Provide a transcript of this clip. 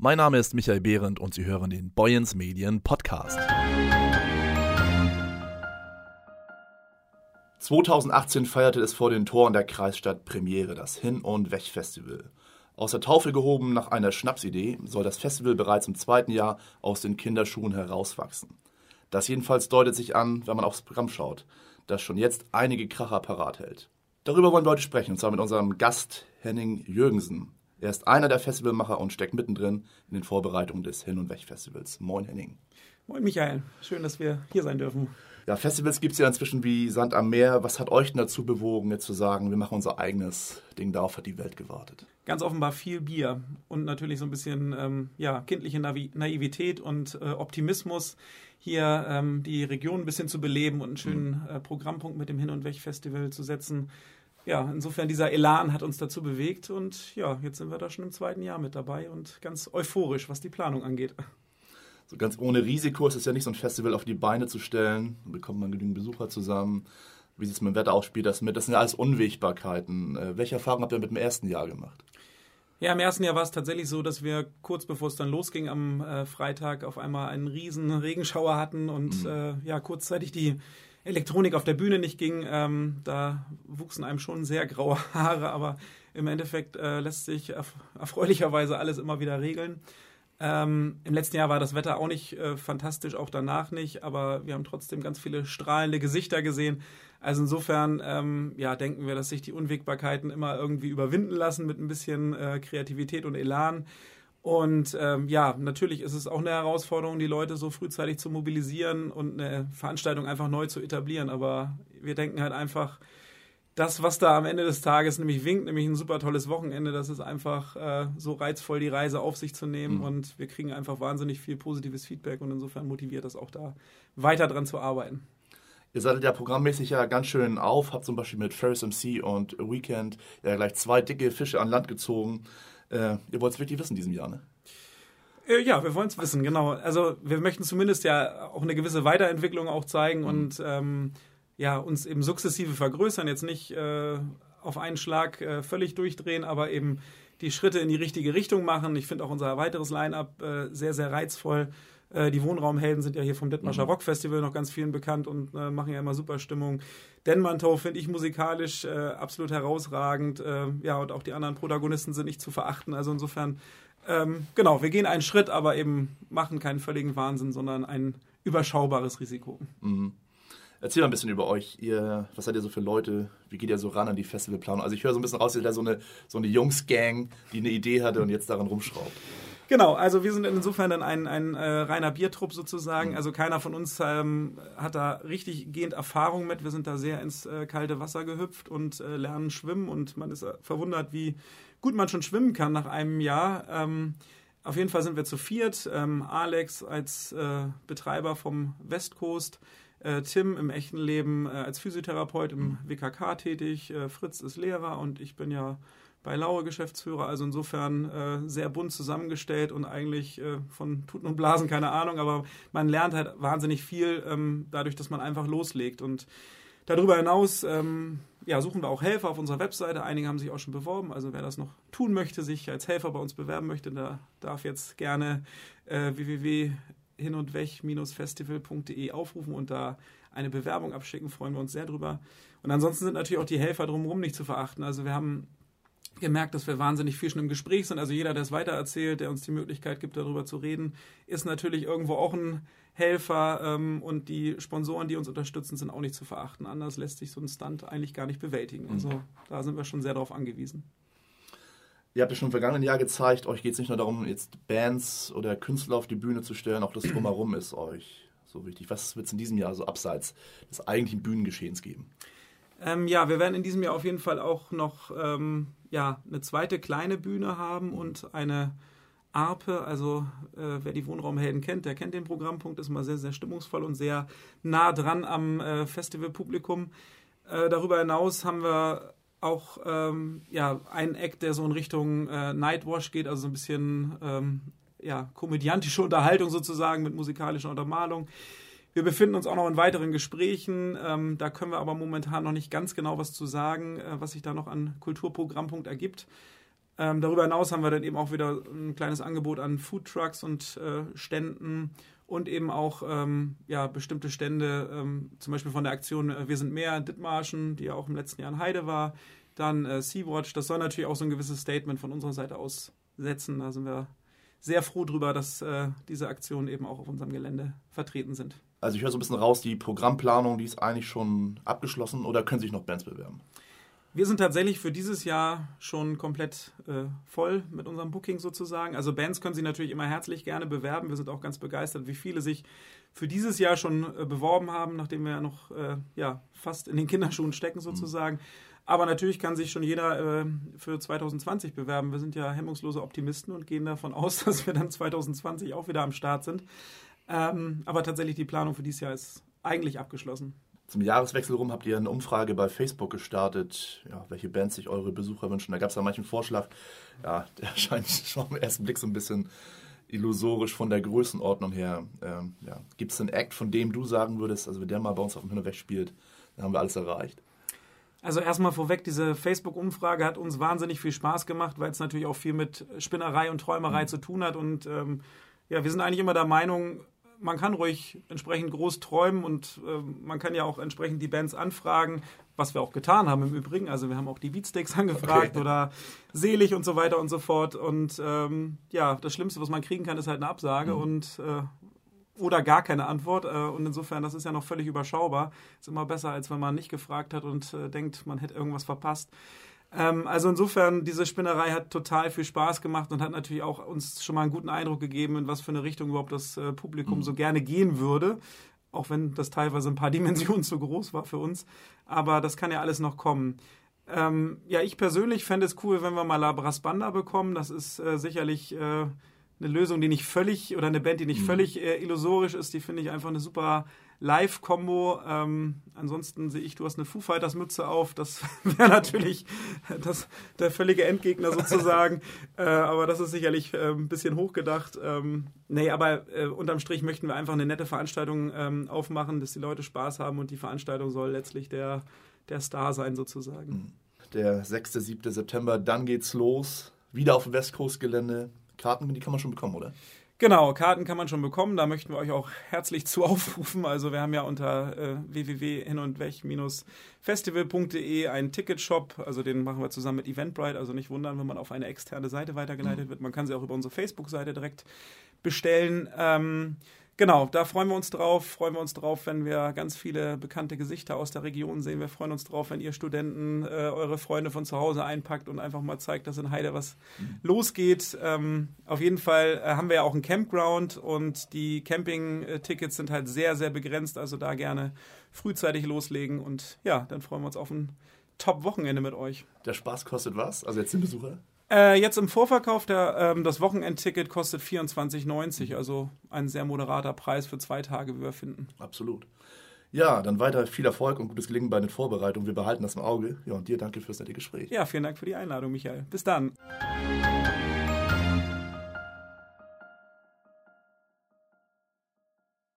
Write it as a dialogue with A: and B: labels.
A: Mein Name ist Michael Behrendt und Sie hören den Boyens Medien Podcast. 2018 feierte es vor den Toren der Kreisstadt Premiere, das Hin- und Weg-Festival. Aus der Taufe gehoben nach einer Schnapsidee soll das Festival bereits im zweiten Jahr aus den Kinderschuhen herauswachsen. Das jedenfalls deutet sich an, wenn man aufs Programm schaut, das schon jetzt einige Kracher parat hält. Darüber wollen wir heute sprechen, und zwar mit unserem Gast Henning Jürgensen. Er ist einer der Festivalmacher und steckt mittendrin in den Vorbereitungen des Hin- und Weg-Festivals. Moin Henning.
B: Moin Michael, schön, dass wir hier sein dürfen.
A: Ja, Festivals gibt es ja inzwischen wie Sand am Meer. Was hat euch denn dazu bewogen, jetzt zu sagen, wir machen unser eigenes Ding, darauf hat die Welt gewartet?
B: Ganz offenbar viel Bier und natürlich so ein bisschen ähm, ja, kindliche Navi Naivität und äh, Optimismus, hier ähm, die Region ein bisschen zu beleben und einen schönen mhm. äh, Programmpunkt mit dem Hin- und Weg-Festival zu setzen. Ja, insofern dieser Elan hat uns dazu bewegt und ja, jetzt sind wir da schon im zweiten Jahr mit dabei und ganz euphorisch, was die Planung angeht
A: so ganz ohne Risiko ist es ja nicht so ein Festival auf die Beine zu stellen. Dann bekommt man genügend Besucher zusammen. Wie sieht es mit dem Wetter aus? Spielt das mit? Das sind ja alles Unwägbarkeiten. Äh, welche Erfahrungen habt ihr mit dem ersten Jahr gemacht?
B: Ja, im ersten Jahr war es tatsächlich so, dass wir kurz bevor es dann losging am äh, Freitag auf einmal einen riesen Regenschauer hatten und mhm. äh, ja, kurzzeitig die Elektronik auf der Bühne nicht ging. Ähm, da wuchsen einem schon sehr graue Haare, aber im Endeffekt äh, lässt sich erf erfreulicherweise alles immer wieder regeln. Ähm, Im letzten Jahr war das Wetter auch nicht äh, fantastisch, auch danach nicht, aber wir haben trotzdem ganz viele strahlende Gesichter gesehen. Also insofern ähm, ja, denken wir, dass sich die Unwägbarkeiten immer irgendwie überwinden lassen mit ein bisschen äh, Kreativität und Elan. Und ähm, ja, natürlich ist es auch eine Herausforderung, die Leute so frühzeitig zu mobilisieren und eine Veranstaltung einfach neu zu etablieren. Aber wir denken halt einfach, das, was da am Ende des Tages nämlich winkt, nämlich ein super tolles Wochenende, das ist einfach äh, so reizvoll, die Reise auf sich zu nehmen mhm. und wir kriegen einfach wahnsinnig viel positives Feedback und insofern motiviert das auch da weiter dran zu arbeiten.
A: Ihr seid ja programmmäßig ja ganz schön auf, habt zum Beispiel mit Ferris MC und Weekend ja gleich zwei dicke Fische an Land gezogen. Äh, ihr wollt es wirklich wissen in diesem Jahr, ne?
B: Äh, ja, wir wollen es wissen, genau. Also wir möchten zumindest ja auch eine gewisse Weiterentwicklung auch zeigen mhm. und ähm, ja, uns eben sukzessive vergrößern, jetzt nicht äh, auf einen Schlag äh, völlig durchdrehen, aber eben die Schritte in die richtige Richtung machen. Ich finde auch unser weiteres Line-up äh, sehr, sehr reizvoll. Äh, die Wohnraumhelden sind ja hier vom Dithmarscher mhm. Rock Festival noch ganz vielen bekannt und äh, machen ja immer super Stimmung. Denmantow finde ich musikalisch äh, absolut herausragend. ja, und auch die anderen Protagonisten sind nicht zu verachten. Also insofern, ähm, genau, wir gehen einen Schritt, aber eben machen keinen völligen Wahnsinn, sondern ein überschaubares Risiko.
A: Mhm. Erzähl mal ein bisschen über euch. Ihr, was seid ihr so für Leute? Wie geht ihr so ran an die Festivalplanung? Also ich höre so ein bisschen raus, ihr seid so eine, so eine Jungs-Gang, die eine Idee hatte und jetzt daran rumschraubt.
B: Genau, also wir sind insofern dann ein, ein äh, reiner Biertrupp sozusagen. Also keiner von uns ähm, hat da richtig gehend Erfahrung mit. Wir sind da sehr ins äh, kalte Wasser gehüpft und äh, lernen schwimmen und man ist äh, verwundert, wie gut man schon schwimmen kann nach einem Jahr. Ähm, auf jeden Fall sind wir zu viert. Ähm, Alex als äh, Betreiber vom Westcoast, äh, Tim im echten Leben als Physiotherapeut im WKK tätig, Fritz ist Lehrer und ich bin ja bei Laue Geschäftsführer, also insofern äh, sehr bunt zusammengestellt und eigentlich äh, von Tuten und Blasen keine Ahnung, aber man lernt halt wahnsinnig viel ähm, dadurch, dass man einfach loslegt und darüber hinaus ähm, ja, suchen wir auch Helfer auf unserer Webseite. Einige haben sich auch schon beworben. Also wer das noch tun möchte, sich als Helfer bei uns bewerben möchte, der darf jetzt gerne äh, www hin und weg-festival.de aufrufen und da eine Bewerbung abschicken, freuen wir uns sehr drüber. Und ansonsten sind natürlich auch die Helfer drumherum nicht zu verachten. Also wir haben gemerkt, dass wir wahnsinnig viel schon im Gespräch sind. Also jeder, der es weitererzählt, der uns die Möglichkeit gibt, darüber zu reden, ist natürlich irgendwo auch ein Helfer ähm, und die Sponsoren, die uns unterstützen, sind auch nicht zu verachten. Anders lässt sich so ein Stunt eigentlich gar nicht bewältigen. Also mhm. da sind wir schon sehr darauf angewiesen.
A: Ihr habt ja schon im vergangenen Jahr gezeigt, euch geht es nicht nur darum, jetzt Bands oder Künstler auf die Bühne zu stellen, auch das Drumherum ist euch so wichtig. Was wird es in diesem Jahr so abseits des eigentlichen Bühnengeschehens geben?
B: Ähm, ja, wir werden in diesem Jahr auf jeden Fall auch noch ähm, ja, eine zweite kleine Bühne haben und eine Arpe. Also äh, wer die Wohnraumhelden kennt, der kennt den Programmpunkt, ist mal sehr, sehr stimmungsvoll und sehr nah dran am äh, Festivalpublikum. Äh, darüber hinaus haben wir auch ähm, ja, ein Act, der so in Richtung äh, Nightwash geht, also so ein bisschen ähm, ja, komödiantische Unterhaltung sozusagen mit musikalischer Untermalung. Wir befinden uns auch noch in weiteren Gesprächen. Ähm, da können wir aber momentan noch nicht ganz genau was zu sagen, äh, was sich da noch an Kulturprogrammpunkt ergibt. Ähm, darüber hinaus haben wir dann eben auch wieder ein kleines Angebot an Foodtrucks und äh, Ständen und eben auch ähm, ja, bestimmte Stände, ähm, zum Beispiel von der Aktion äh, Wir sind mehr, Dithmarschen, die ja auch im letzten Jahr in Heide war. Dann äh, Sea-Watch, das soll natürlich auch so ein gewisses Statement von unserer Seite aus setzen. Da sind wir sehr froh drüber, dass äh, diese Aktionen eben auch auf unserem Gelände vertreten sind.
A: Also ich höre so ein bisschen raus, die Programmplanung, die ist eigentlich schon abgeschlossen oder können sich noch Bands bewerben?
B: Wir sind tatsächlich für dieses Jahr schon komplett äh, voll mit unserem Booking sozusagen. Also Bands können sich natürlich immer herzlich gerne bewerben. Wir sind auch ganz begeistert, wie viele sich für dieses Jahr schon äh, beworben haben, nachdem wir ja noch äh, ja, fast in den Kinderschuhen stecken sozusagen. Mhm. Aber natürlich kann sich schon jeder äh, für 2020 bewerben. Wir sind ja hemmungslose Optimisten und gehen davon aus, dass wir dann 2020 auch wieder am Start sind. Ähm, aber tatsächlich die Planung für dieses Jahr ist eigentlich abgeschlossen.
A: Zum Jahreswechsel rum habt ihr eine Umfrage bei Facebook gestartet, ja, welche Bands sich eure Besucher wünschen. Da gab es da manchen Vorschlag. Ja, der scheint schon am ersten Blick so ein bisschen illusorisch von der Größenordnung her. Ähm, ja. Gibt es einen Act, von dem du sagen würdest, also wenn der mal bei uns auf dem Hinterweg spielt, dann haben wir alles erreicht?
B: Also erstmal vorweg, diese Facebook-Umfrage hat uns wahnsinnig viel Spaß gemacht, weil es natürlich auch viel mit Spinnerei und Träumerei mhm. zu tun hat. Und ähm, ja, wir sind eigentlich immer der Meinung, man kann ruhig entsprechend groß träumen und äh, man kann ja auch entsprechend die Bands anfragen, was wir auch getan haben im Übrigen. Also wir haben auch die Beatsteaks angefragt okay. oder Selig und so weiter und so fort. Und ähm, ja, das Schlimmste, was man kriegen kann, ist halt eine Absage mhm. und äh, oder gar keine Antwort. Äh, und insofern, das ist ja noch völlig überschaubar. Ist immer besser, als wenn man nicht gefragt hat und äh, denkt, man hätte irgendwas verpasst. Ähm, also insofern, diese Spinnerei hat total viel Spaß gemacht und hat natürlich auch uns schon mal einen guten Eindruck gegeben, in was für eine Richtung überhaupt das äh, Publikum mhm. so gerne gehen würde. Auch wenn das teilweise ein paar Dimensionen zu groß war für uns. Aber das kann ja alles noch kommen. Ähm, ja, ich persönlich fände es cool, wenn wir mal La Banda bekommen. Das ist äh, sicherlich äh, eine Lösung, die nicht völlig, oder eine Band, die nicht mhm. völlig äh, illusorisch ist. Die finde ich einfach eine super Live-Kombo. Ähm, ansonsten sehe ich, du hast eine Foo Fighters Mütze auf. Das wäre natürlich das, der völlige Endgegner sozusagen. äh, aber das ist sicherlich äh, ein bisschen hochgedacht. Ähm, nee, aber äh, unterm Strich möchten wir einfach eine nette Veranstaltung ähm, aufmachen, dass die Leute Spaß haben und die Veranstaltung soll letztlich der, der Star sein sozusagen. Hm.
A: Der 6., 7. September, dann geht's los. Wieder auf dem Westcoast-Gelände. Karten, die kann man schon bekommen, oder?
B: Genau, Karten kann man schon bekommen. Da möchten wir euch auch herzlich zu aufrufen. Also wir haben ja unter äh, www.hin und weg-festival.de einen Ticketshop. Also den machen wir zusammen mit Eventbrite. Also nicht wundern, wenn man auf eine externe Seite weitergeleitet mhm. wird. Man kann sie auch über unsere Facebook-Seite direkt bestellen. Ähm, Genau, da freuen wir uns drauf. Freuen wir uns drauf, wenn wir ganz viele bekannte Gesichter aus der Region sehen. Wir freuen uns drauf, wenn ihr Studenten äh, eure Freunde von zu Hause einpackt und einfach mal zeigt, dass in Heide was mhm. losgeht. Ähm, auf jeden Fall äh, haben wir ja auch ein Campground und die Camping-Tickets sind halt sehr, sehr begrenzt. Also da gerne frühzeitig loslegen und ja, dann freuen wir uns auf ein Top-Wochenende mit euch.
A: Der Spaß kostet was? Also jetzt den Besucher?
B: Äh, jetzt im Vorverkauf, der, ähm, das Wochenendticket kostet 24,90, also ein sehr moderater Preis für zwei Tage, wie wir finden.
A: Absolut. Ja, dann weiter viel Erfolg und gutes Gelingen bei den Vorbereitungen. Wir behalten das im Auge. Ja, und dir danke fürs nette Gespräch.
B: Ja, vielen Dank für die Einladung, Michael. Bis dann.